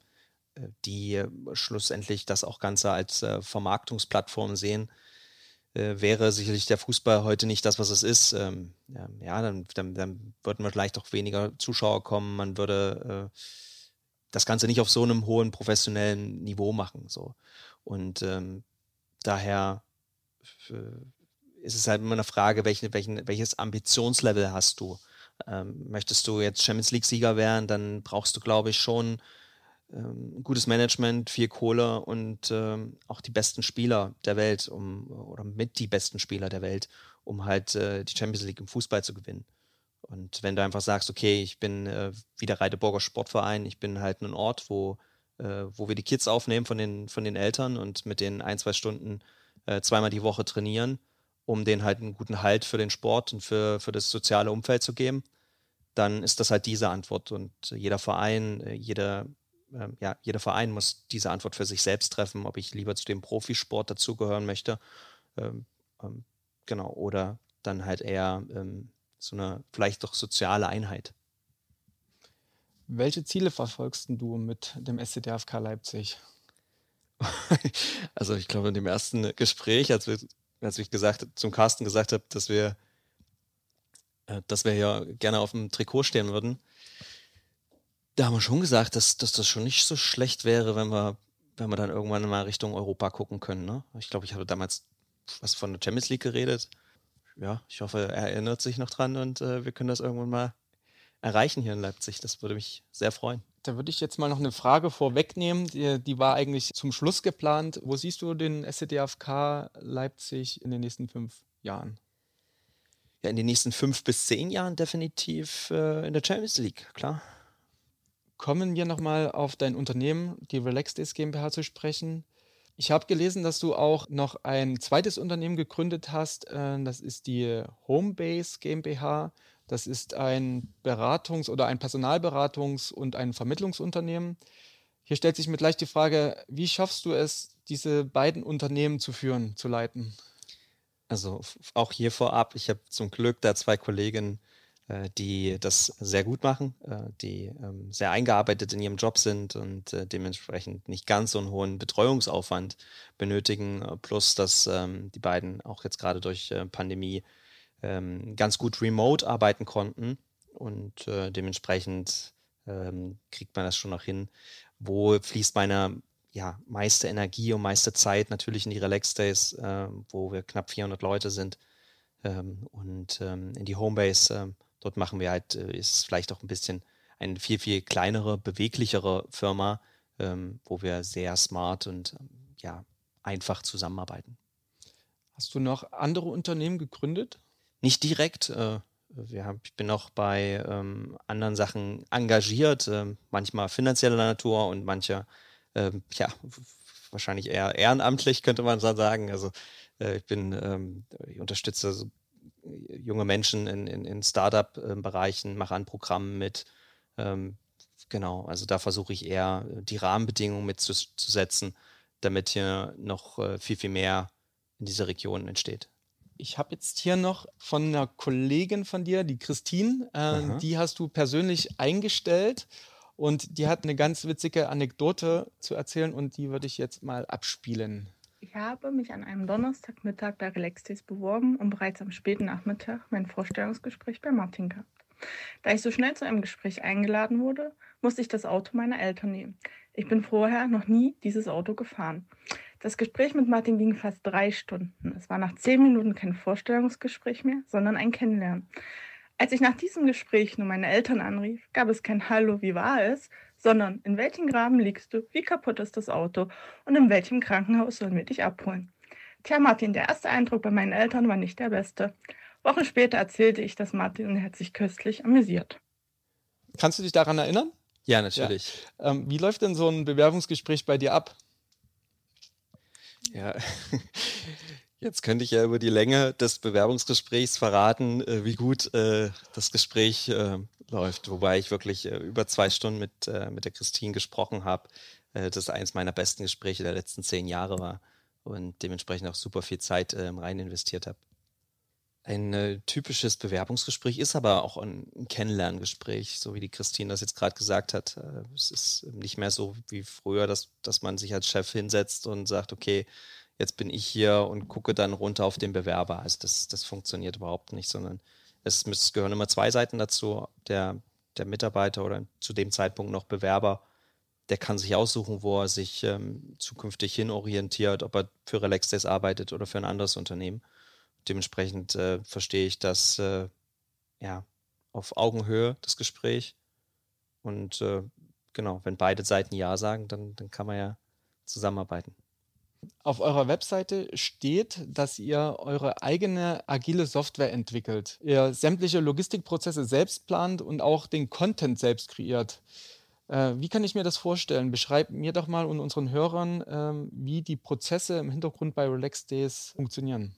die äh, schlussendlich das auch Ganze als äh, Vermarktungsplattform sehen, wäre sicherlich der Fußball heute nicht das, was es ist. Ähm, ja, dann, dann, dann würden vielleicht auch weniger Zuschauer kommen, man würde äh, das Ganze nicht auf so einem hohen professionellen Niveau machen. So. Und ähm, daher äh, ist es halt immer eine Frage, welche, welchen, welches Ambitionslevel hast du? Ähm, möchtest du jetzt Champions League-Sieger werden, dann brauchst du, glaube ich, schon ähm, gutes Management, viel Kohle und ähm, auch die besten Spieler der Welt, um oder mit die besten Spieler der Welt, um halt äh, die Champions League im Fußball zu gewinnen. Und wenn du einfach sagst, okay, ich bin äh, wie der Reideburger Sportverein, ich bin halt ein Ort, wo, äh, wo wir die Kids aufnehmen von den, von den Eltern und mit denen ein, zwei Stunden äh, zweimal die Woche trainieren, um denen halt einen guten Halt für den Sport und für, für das soziale Umfeld zu geben, dann ist das halt diese Antwort. Und jeder Verein, äh, jeder ähm, ja, jeder Verein muss diese Antwort für sich selbst treffen, ob ich lieber zu dem Profisport dazugehören möchte. Ähm, ähm, genau, oder dann halt eher ähm, so eine vielleicht doch soziale Einheit. Welche Ziele verfolgst du mit dem SCDFK Leipzig? also ich glaube, in dem ersten Gespräch, als, wir, als ich gesagt, zum Carsten gesagt habe, dass wir, äh, dass wir ja gerne auf dem Trikot stehen würden, da haben wir schon gesagt, dass, dass das schon nicht so schlecht wäre, wenn wir, wenn wir dann irgendwann mal Richtung Europa gucken können. Ne? Ich glaube, ich habe damals was von der Champions League geredet. Ja, ich hoffe, er erinnert sich noch dran und äh, wir können das irgendwann mal erreichen hier in Leipzig. Das würde mich sehr freuen. Da würde ich jetzt mal noch eine Frage vorwegnehmen. Die, die war eigentlich zum Schluss geplant. Wo siehst du den SCDFK Leipzig in den nächsten fünf Jahren? Ja, in den nächsten fünf bis zehn Jahren definitiv äh, in der Champions League, klar. Kommen wir nochmal auf dein Unternehmen, die Relax Days GmbH, zu sprechen. Ich habe gelesen, dass du auch noch ein zweites Unternehmen gegründet hast. Äh, das ist die Homebase GmbH. Das ist ein Beratungs- oder ein Personalberatungs- und ein Vermittlungsunternehmen. Hier stellt sich mir gleich die Frage, wie schaffst du es, diese beiden Unternehmen zu führen, zu leiten? Also auch hier vorab, ich habe zum Glück da zwei Kolleginnen, die das sehr gut machen, äh, die ähm, sehr eingearbeitet in ihrem Job sind und äh, dementsprechend nicht ganz so einen hohen Betreuungsaufwand benötigen, plus dass ähm, die beiden auch jetzt gerade durch Pandemie ähm, ganz gut remote arbeiten konnten und dementsprechend kriegt man das schon noch hin. Wo fließt meine ja, meiste Energie und meiste Zeit natürlich in die Relax Days, wo wir knapp 400 Leute sind und in die Homebase, Dort machen wir halt, äh, ist vielleicht auch ein bisschen eine viel, viel kleinere, beweglichere Firma, ähm, wo wir sehr smart und ähm, ja, einfach zusammenarbeiten. Hast du noch andere Unternehmen gegründet? Nicht direkt. Äh, wir haben, ich bin auch bei ähm, anderen Sachen engagiert, äh, manchmal finanzieller Natur und manche, äh, ja, wahrscheinlich eher ehrenamtlich, könnte man sagen. Also äh, ich bin, ähm, ich unterstütze so junge Menschen in, in, in Startup-Bereichen, mache an Programmen mit. Ähm, genau, also da versuche ich eher die Rahmenbedingungen mitzusetzen, damit hier noch äh, viel, viel mehr in dieser Region entsteht. Ich habe jetzt hier noch von einer Kollegin von dir, die Christine, äh, die hast du persönlich eingestellt und die hat eine ganz witzige Anekdote zu erzählen und die würde ich jetzt mal abspielen. Ich habe mich an einem Donnerstagmittag bei Relaxdays beworben und bereits am späten Nachmittag mein Vorstellungsgespräch bei Martin gehabt. Da ich so schnell zu einem Gespräch eingeladen wurde, musste ich das Auto meiner Eltern nehmen. Ich bin vorher noch nie dieses Auto gefahren. Das Gespräch mit Martin ging fast drei Stunden. Es war nach zehn Minuten kein Vorstellungsgespräch mehr, sondern ein Kennenlernen. Als ich nach diesem Gespräch nur meine Eltern anrief, gab es kein Hallo, wie war es, sondern in welchem Graben liegst du, wie kaputt ist das Auto und in welchem Krankenhaus sollen wir dich abholen. Tja, Martin, der erste Eindruck bei meinen Eltern war nicht der beste. Wochen später erzählte ich das Martin und er hat sich köstlich amüsiert. Kannst du dich daran erinnern? Ja, natürlich. Ja. Ähm, wie läuft denn so ein Bewerbungsgespräch bei dir ab? Ja, jetzt könnte ich ja über die Länge des Bewerbungsgesprächs verraten, äh, wie gut äh, das Gespräch äh, läuft. Wobei ich wirklich äh, über zwei Stunden mit, äh, mit der Christine gesprochen habe. Äh, das eines meiner besten Gespräche der letzten zehn Jahre war und dementsprechend auch super viel Zeit ähm, rein investiert habe. Ein äh, typisches Bewerbungsgespräch ist aber auch ein, Kennenlerngespräch, so wie die Christine das jetzt gerade gesagt hat. Äh, es ist nicht mehr so wie früher, dass, dass man sich als Chef hinsetzt und sagt, okay, jetzt bin ich hier und gucke dann runter auf den Bewerber. Also das, das funktioniert überhaupt nicht, sondern es, es gehören immer zwei Seiten dazu. Der, der Mitarbeiter oder zu dem Zeitpunkt noch Bewerber, der kann sich aussuchen, wo er sich ähm, zukünftig hinorientiert, ob er für Relaxdays arbeitet oder für ein anderes Unternehmen dementsprechend äh, verstehe ich das äh, ja auf Augenhöhe, das Gespräch. Und äh, genau, wenn beide Seiten Ja sagen, dann, dann kann man ja zusammenarbeiten. Auf eurer Webseite steht, dass ihr eure eigene agile Software entwickelt. Ihr sämtliche Logistikprozesse selbst plant und auch den Content selbst kreiert. Äh, wie kann ich mir das vorstellen? Beschreib mir doch mal und unseren Hörern, ähm, wie die Prozesse im Hintergrund bei Relax Days funktionieren.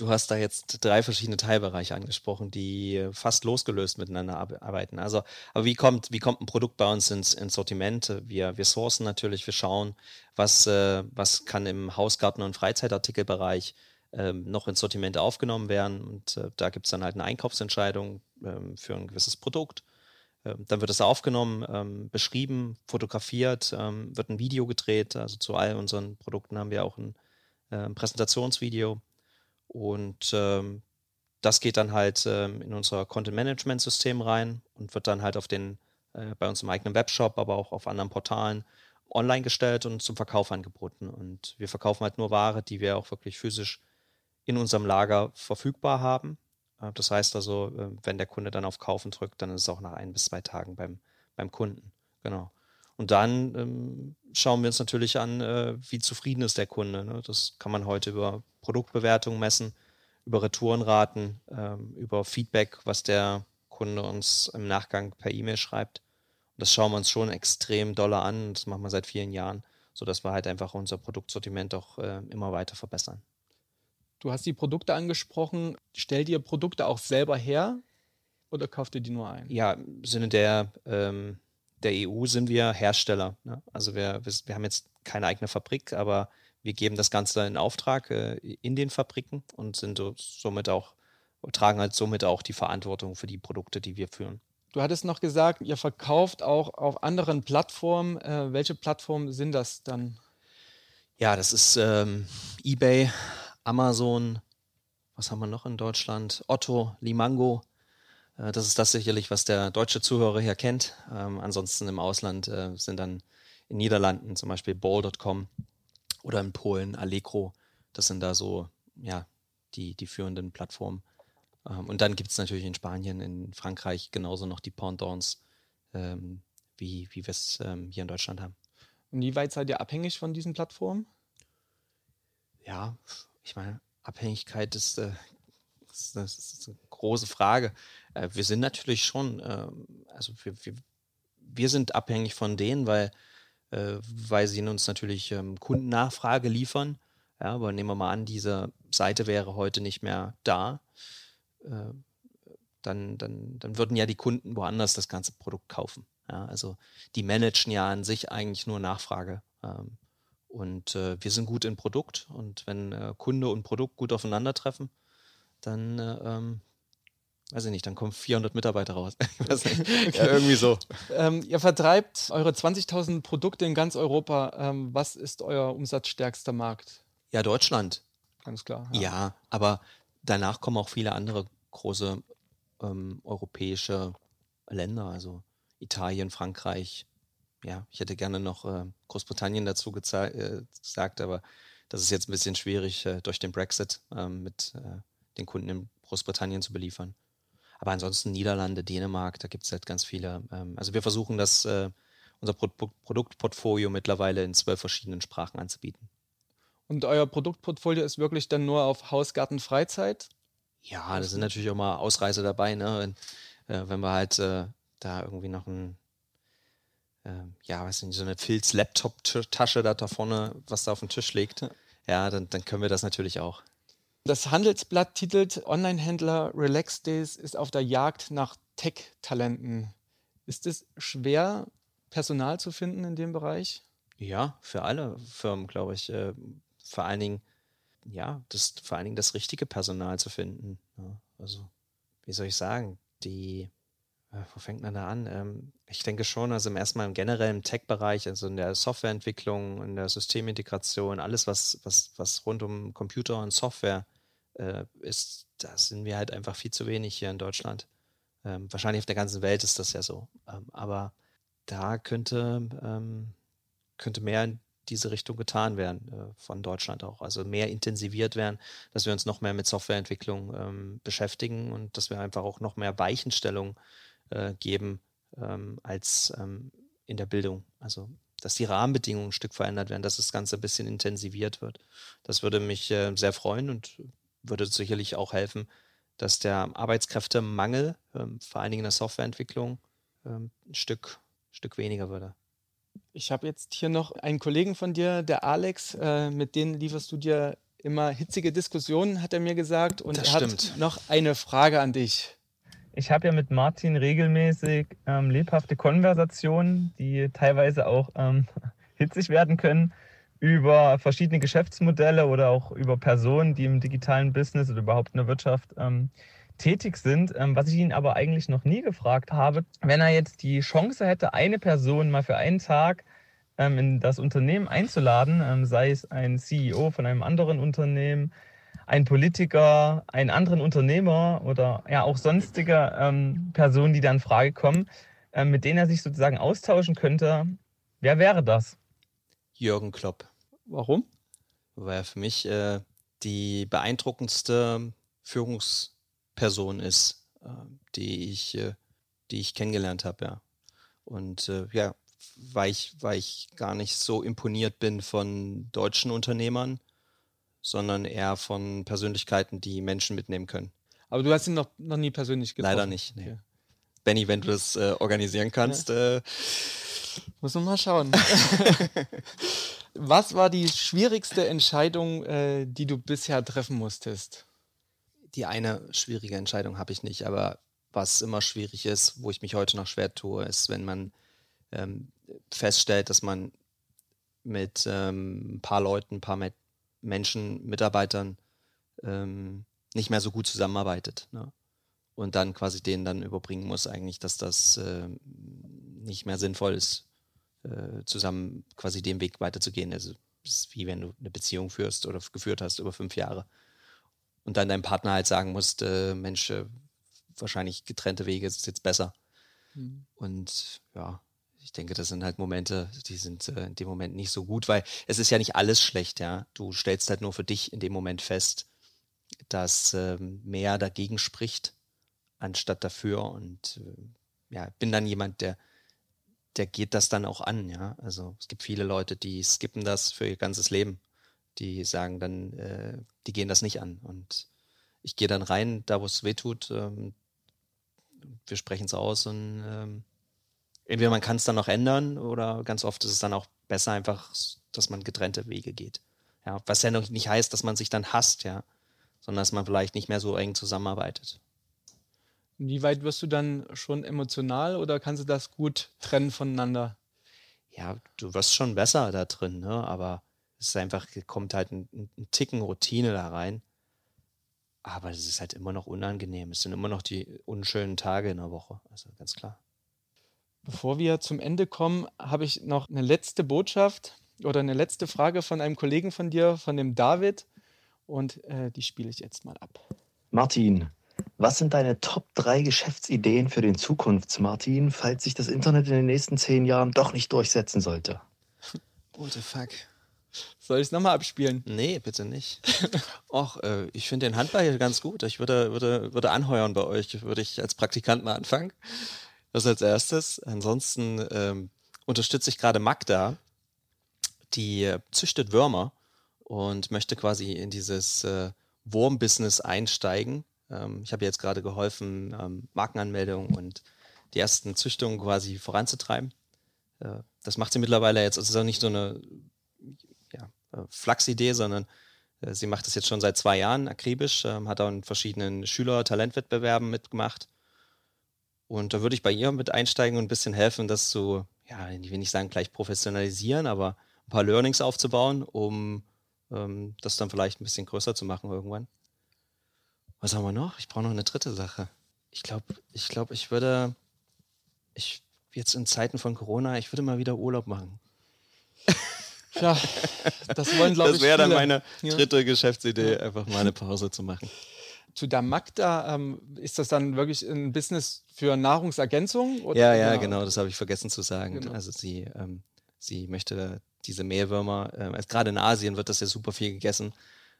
Du hast da jetzt drei verschiedene Teilbereiche angesprochen, die fast losgelöst miteinander arbeiten. Also, aber wie kommt, wie kommt ein Produkt bei uns ins, ins Sortiment? Wir, wir sourcen natürlich, wir schauen, was, äh, was kann im Hausgarten- und Freizeitartikelbereich ähm, noch ins Sortiment aufgenommen werden. Und äh, da gibt es dann halt eine Einkaufsentscheidung ähm, für ein gewisses Produkt. Ähm, dann wird es aufgenommen, ähm, beschrieben, fotografiert, ähm, wird ein Video gedreht. Also zu all unseren Produkten haben wir auch ein äh, Präsentationsvideo und ähm, das geht dann halt ähm, in unser Content-Management-System rein und wird dann halt auf den, äh, bei uns im eigenen Webshop, aber auch auf anderen Portalen online gestellt und zum Verkauf angeboten. Und wir verkaufen halt nur Ware, die wir auch wirklich physisch in unserem Lager verfügbar haben. Äh, das heißt also, äh, wenn der Kunde dann auf Kaufen drückt, dann ist es auch nach ein bis zwei Tagen beim, beim Kunden. Genau. Und dann ähm, schauen wir uns natürlich an, äh, wie zufrieden ist der Kunde. Ne? Das kann man heute über Produktbewertung messen, über Retourenraten, ähm, über Feedback, was der Kunde uns im Nachgang per E-Mail schreibt. Und das schauen wir uns schon extrem doller an. Das machen wir seit vielen Jahren, sodass wir halt einfach unser Produktsortiment auch äh, immer weiter verbessern. Du hast die Produkte angesprochen. Stellt ihr Produkte auch selber her oder kauft ihr die nur ein? Ja, im Sinne der ähm, der EU sind wir Hersteller. Ne? Also wir, wir, wir, haben jetzt keine eigene Fabrik, aber wir geben das Ganze in Auftrag äh, in den Fabriken und sind somit auch, tragen halt somit auch die Verantwortung für die Produkte, die wir führen. Du hattest noch gesagt, ihr verkauft auch auf anderen Plattformen. Äh, welche Plattformen sind das dann? Ja, das ist ähm, eBay, Amazon, was haben wir noch in Deutschland? Otto, Limango, das ist das sicherlich, was der deutsche Zuhörer hier kennt. Ähm, ansonsten im Ausland äh, sind dann in Niederlanden zum Beispiel Ball.com oder in Polen Allegro. Das sind da so ja, die, die führenden Plattformen. Ähm, und dann gibt es natürlich in Spanien, in Frankreich genauso noch die Pendants, ähm, wie, wie wir es ähm, hier in Deutschland haben. Und wie weit seid ihr abhängig von diesen Plattformen? Ja, ich meine, Abhängigkeit ist, äh, ist, ist eine große Frage. Äh, wir sind natürlich schon, äh, also wir, wir, wir, sind abhängig von denen, weil, äh, weil sie uns natürlich ähm, Kundennachfrage liefern. Ja, aber nehmen wir mal an, diese Seite wäre heute nicht mehr da. Äh, dann, dann, dann würden ja die Kunden woanders das ganze Produkt kaufen. Ja, also die managen ja an sich eigentlich nur Nachfrage. Ähm, und wir sind gut in Produkt und wenn Kunde und Produkt gut aufeinandertreffen, dann ähm, weiß ich nicht, dann kommen 400 Mitarbeiter raus. okay. ja, irgendwie so. Ähm, ihr vertreibt eure 20.000 Produkte in ganz Europa. Ähm, was ist euer umsatzstärkster Markt? Ja, Deutschland. Ganz klar. Ja, ja aber danach kommen auch viele andere große ähm, europäische Länder, also Italien, Frankreich. Ja, ich hätte gerne noch äh, Großbritannien dazu äh, gesagt, aber das ist jetzt ein bisschen schwierig äh, durch den Brexit ähm, mit äh, den Kunden in Großbritannien zu beliefern. Aber ansonsten Niederlande, Dänemark, da gibt es halt ganz viele. Ähm, also wir versuchen das, äh, unser Pro Produktportfolio mittlerweile in zwölf verschiedenen Sprachen anzubieten. Und euer Produktportfolio ist wirklich dann nur auf Hausgarten Freizeit? Ja, da sind natürlich auch mal Ausreißer dabei, ne? Wenn, äh, wenn wir halt äh, da irgendwie noch ein, äh, ja, weiß nicht, so eine Filz-Laptop-Tasche da, da vorne, was da auf dem Tisch liegt, ja, dann, dann können wir das natürlich auch. Das Handelsblatt titelt Online-Händler Relax Days ist auf der Jagd nach Tech-Talenten. Ist es schwer, Personal zu finden in dem Bereich? Ja, für alle Firmen, glaube ich. Äh, vor allen Dingen, ja, das, vor allen Dingen das richtige Personal zu finden. Also, wie soll ich sagen, die, wo fängt man da an? Ähm, ich denke schon, also im ersten im generellen Tech-Bereich, also in der Softwareentwicklung, in der Systemintegration, alles, was, was, was rund um Computer und Software äh, ist, da sind wir halt einfach viel zu wenig hier in Deutschland. Ähm, wahrscheinlich auf der ganzen Welt ist das ja so. Ähm, aber da könnte, könnte mehr in diese Richtung getan werden, äh, von Deutschland auch. Also mehr intensiviert werden, dass wir uns noch mehr mit Softwareentwicklung beschäftigen und dass wir einfach auch noch mehr Weichenstellung äh, geben ähm, als ähm, in der Bildung. Also dass die Rahmenbedingungen ein Stück verändert werden, dass das Ganze ein bisschen intensiviert wird. Das würde mich äh, sehr freuen und würde sicherlich auch helfen, dass der Arbeitskräftemangel, ähm, vor allen Dingen in der Softwareentwicklung, ähm, ein Stück, Stück weniger würde. Ich habe jetzt hier noch einen Kollegen von dir, der Alex, äh, mit dem lieferst du dir immer hitzige Diskussionen, hat er mir gesagt. Und Das er stimmt. hat noch eine Frage an dich. Ich habe ja mit Martin regelmäßig ähm, lebhafte Konversationen, die teilweise auch ähm, hitzig werden können, über verschiedene Geschäftsmodelle oder auch über Personen, die im digitalen Business oder überhaupt in der Wirtschaft ähm, tätig sind. Ähm, was ich ihn aber eigentlich noch nie gefragt habe, wenn er jetzt die Chance hätte, eine Person mal für einen Tag ähm, in das Unternehmen einzuladen, ähm, sei es ein CEO von einem anderen Unternehmen, ein Politiker, einen anderen Unternehmer oder ja auch sonstige ähm, Personen, die da in Frage kommen, ähm, mit denen er sich sozusagen austauschen könnte. Wer wäre das? Jürgen Klopp. Warum? weil er für mich äh, die beeindruckendste Führungsperson ist, äh, die ich, äh, die ich kennengelernt habe, ja. Und äh, ja, weil ich, weil ich gar nicht so imponiert bin von deutschen Unternehmern, sondern eher von Persönlichkeiten, die Menschen mitnehmen können. Aber du hast ihn noch, noch nie persönlich getroffen. Leider nicht. Nee. Okay. Benny, wenn du das äh, organisieren kannst, äh, Muss man mal schauen. Was war die schwierigste Entscheidung, äh, die du bisher treffen musstest? die eine schwierige Entscheidung habe ich nicht, aber was immer schwierig ist, wo ich mich heute noch schwer tue, ist, wenn man ähm, feststellt, dass man mit ähm, ein paar Leuten, ein paar Menschen, Mitarbeitern ähm, nicht mehr so gut zusammenarbeitet. Ne? Und dann quasi denen dann überbringen muss, eigentlich, dass das ähm, nicht mehr sinnvoll ist, äh, zusammen quasi den Weg weiterzugehen. Also es ist wie wenn du eine Beziehung führst oder geführt hast über fünf Jahre und dann deinem Partner halt sagen musst, äh, Mensch, äh, wahrscheinlich getrennte Wege ist jetzt besser. Mhm. Und ja, ich denke, das sind halt Momente, die sind äh, in dem Moment nicht so gut, weil es ist ja nicht alles schlecht, ja. Du stellst halt nur für dich in dem Moment fest, dass ähm, mehr dagegen spricht, anstatt dafür. Und äh, ja, bin dann jemand, der, der geht das dann auch an, ja. Also es gibt viele Leute, die skippen das für ihr ganzes Leben. Die sagen dann, äh, die gehen das nicht an. Und ich gehe dann rein, da wo es weh tut, ähm, wir sprechen es aus und ähm, entweder man kann es dann noch ändern oder ganz oft ist es dann auch besser einfach, dass man getrennte Wege geht. Ja, was ja noch nicht heißt, dass man sich dann hasst, ja, sondern dass man vielleicht nicht mehr so eng zusammenarbeitet. Inwieweit wirst du dann schon emotional oder kannst du das gut trennen voneinander? Ja, du wirst schon besser da drin, ne? aber es ist einfach, kommt halt ein, ein Ticken Routine da rein. Aber es ist halt immer noch unangenehm. Es sind immer noch die unschönen Tage in der Woche. Also ganz klar. Bevor wir zum Ende kommen, habe ich noch eine letzte Botschaft oder eine letzte Frage von einem Kollegen von dir, von dem David. Und äh, die spiele ich jetzt mal ab. Martin, was sind deine Top 3 Geschäftsideen für den Zukunfts-Martin, falls sich das Internet in den nächsten zehn Jahren doch nicht durchsetzen sollte? What the fuck? Soll ich es nochmal abspielen? Nee, bitte nicht. Och, äh, ich finde den Handball hier ganz gut. Ich würde, würde, würde anheuern bei euch. Würde ich als Praktikant mal anfangen. Das als erstes. Ansonsten ähm, unterstütze ich gerade Magda, die äh, züchtet Würmer und möchte quasi in dieses äh, Wurmbusiness einsteigen. Ähm, ich habe jetzt gerade geholfen, ähm, Markenanmeldungen und die ersten Züchtungen quasi voranzutreiben. Äh, das macht sie mittlerweile jetzt. Es ist auch nicht so eine ja, äh, Flachsidee, sondern äh, sie macht das jetzt schon seit zwei Jahren akribisch, ähm, hat auch in verschiedenen Schüler-Talentwettbewerben mitgemacht. Und da würde ich bei ihr mit einsteigen und ein bisschen helfen, das zu, ja, ich will nicht sagen gleich professionalisieren, aber ein paar Learnings aufzubauen, um ähm, das dann vielleicht ein bisschen größer zu machen irgendwann. Was haben wir noch? Ich brauche noch eine dritte Sache. Ich glaube, ich glaube, ich würde, ich jetzt in Zeiten von Corona, ich würde mal wieder Urlaub machen. Ja, das wollen, glaube ich, Das wäre dann meine Ja. dritte Geschäftsidee, einfach mal eine Pause zu machen. Zu der Magda, ähm, ist das dann wirklich ein Business für Nahrungsergänzung? Oder- Ja, ja, genau, das habe ich vergessen zu sagen. Genau. Also sie, ähm, sie möchte diese Mehlwürmer, ähm, also gerade in Asien wird das ja super viel gegessen.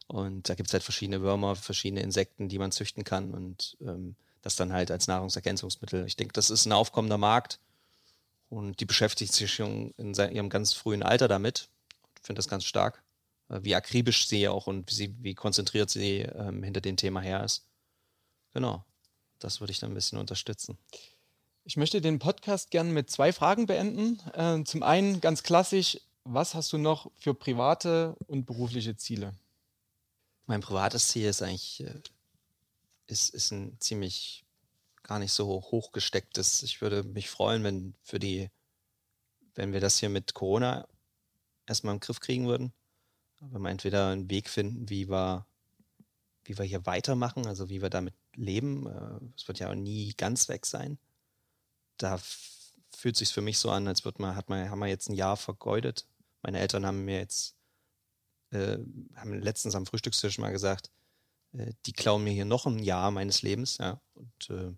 Und da gibt es halt verschiedene Würmer, verschiedene Insekten, die man züchten kann und ähm, das dann halt als Nahrungsergänzungsmittel. Ich denke, das ist ein aufkommender Markt und die beschäftigt sich schon in ihrem ganz frühen Alter damit. Ich finde das ganz stark, wie akribisch sie auch und wie, wie konzentriert sie ähm, hinter dem Thema her ist. Genau, das würde ich dann ein bisschen unterstützen. Ich möchte den Podcast gerne mit zwei Fragen beenden. Äh, zum einen ganz klassisch, was hast du noch für private und berufliche Ziele? Mein privates Ziel ist eigentlich, äh, ist, ist ein ziemlich gar nicht so hoch gestecktes. Ich würde mich freuen, wenn für die, wenn wir das hier mit Corona erstmal im Griff kriegen würden. Wenn wir entweder einen Weg finden, wie wir, wie wir hier weitermachen, also wie wir damit leben. Äh, Es wird ja nie ganz weg sein. Da fühlt sich für mich so an, als wird man, hat man, haben wir jetzt ein Jahr vergeudet. Meine Eltern haben mir jetzt äh, haben letztens am Frühstückstisch mal gesagt, äh, die klauen mir hier noch ein Jahr meines Lebens, ja. Und äh,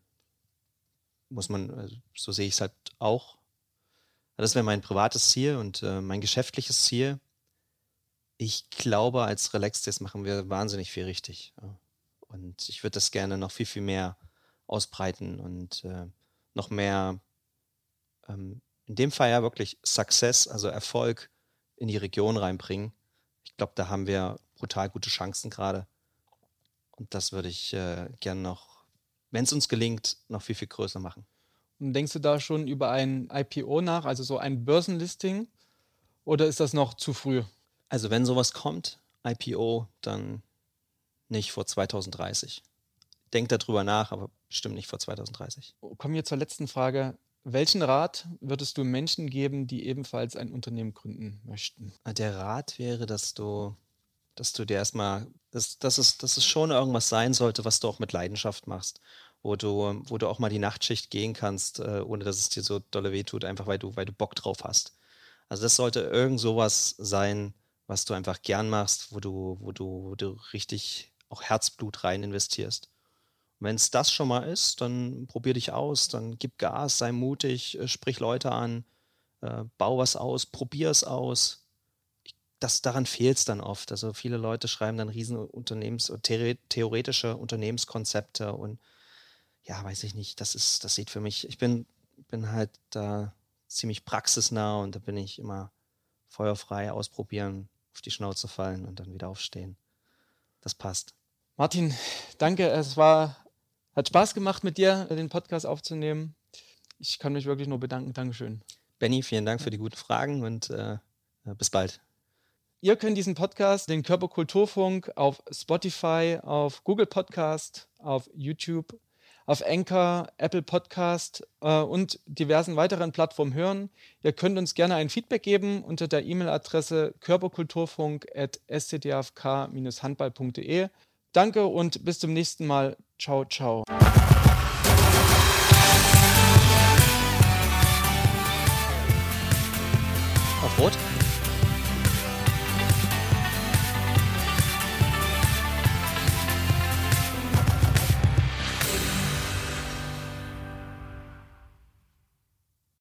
muss man, also so sehe ich es halt auch. Das wäre mein privates Ziel und äh, mein geschäftliches Ziel. Ich glaube, als Relaxed machen wir wahnsinnig viel richtig. Und ich würde das gerne noch viel, viel mehr ausbreiten und äh, noch mehr, ähm, in dem Fall ja wirklich Success, also Erfolg in die Region reinbringen. Ich glaube, da haben wir brutal gute Chancen gerade. Und das würde ich äh, gern noch, wenn es uns gelingt, noch viel, viel größer machen. Und denkst du da schon über ein IPO nach, also so ein Börsenlisting? Oder ist das noch zu früh? Also wenn sowas kommt, IPO, dann nicht vor 2030. Denk darüber nach, aber bestimmt nicht vor 2030. Kommen wir zur letzten Frage. Welchen Rat würdest du Menschen geben, die ebenfalls ein Unternehmen gründen möchten? Der Rat wäre, dass du, dass du dir erstmal, dass, dass, es, dass es schon irgendwas sein sollte, was du auch mit Leidenschaft machst, wo du, wo du auch mal die Nachtschicht gehen kannst, äh, ohne dass es dir so dolle wehtut, einfach weil du, weil du Bock drauf hast. Also das sollte irgend sowas sein, was du einfach gern machst, wo du, wo du, wo du richtig auch Herzblut rein investierst. Wenn es das schon mal ist, dann probier dich aus, dann gib Gas, sei mutig, äh, sprich Leute an, äh, bau was aus, probier es aus. Ich, das, daran fehlt es dann oft. Also viele Leute schreiben dann riesen Unternehmens theore- theoretische Unternehmenskonzepte und ja, weiß ich nicht, das ist, das sieht für mich, ich bin, bin halt da ziemlich praxisnah und da bin ich immer feuerfrei ausprobieren, auf die Schnauze fallen und dann wieder aufstehen. Das passt. Martin, danke. Es war, hat Spaß gemacht, mit dir den Podcast aufzunehmen. Ich kann mich wirklich nur bedanken. Dankeschön. Benny, vielen Dank für die guten Fragen und äh, bis bald. Ihr könnt diesen Podcast, den Körperkulturfunk, auf Spotify, auf Google Podcast, auf YouTube, auf Anchor, Apple Podcast äh, und diversen weiteren Plattformen hören. Ihr könnt uns gerne ein Feedback geben unter der E-Mail-Adresse körperkulturfunk.stdfk-handball.de. Danke und bis zum nächsten Mal. Ciao, ciao. Auf Rot?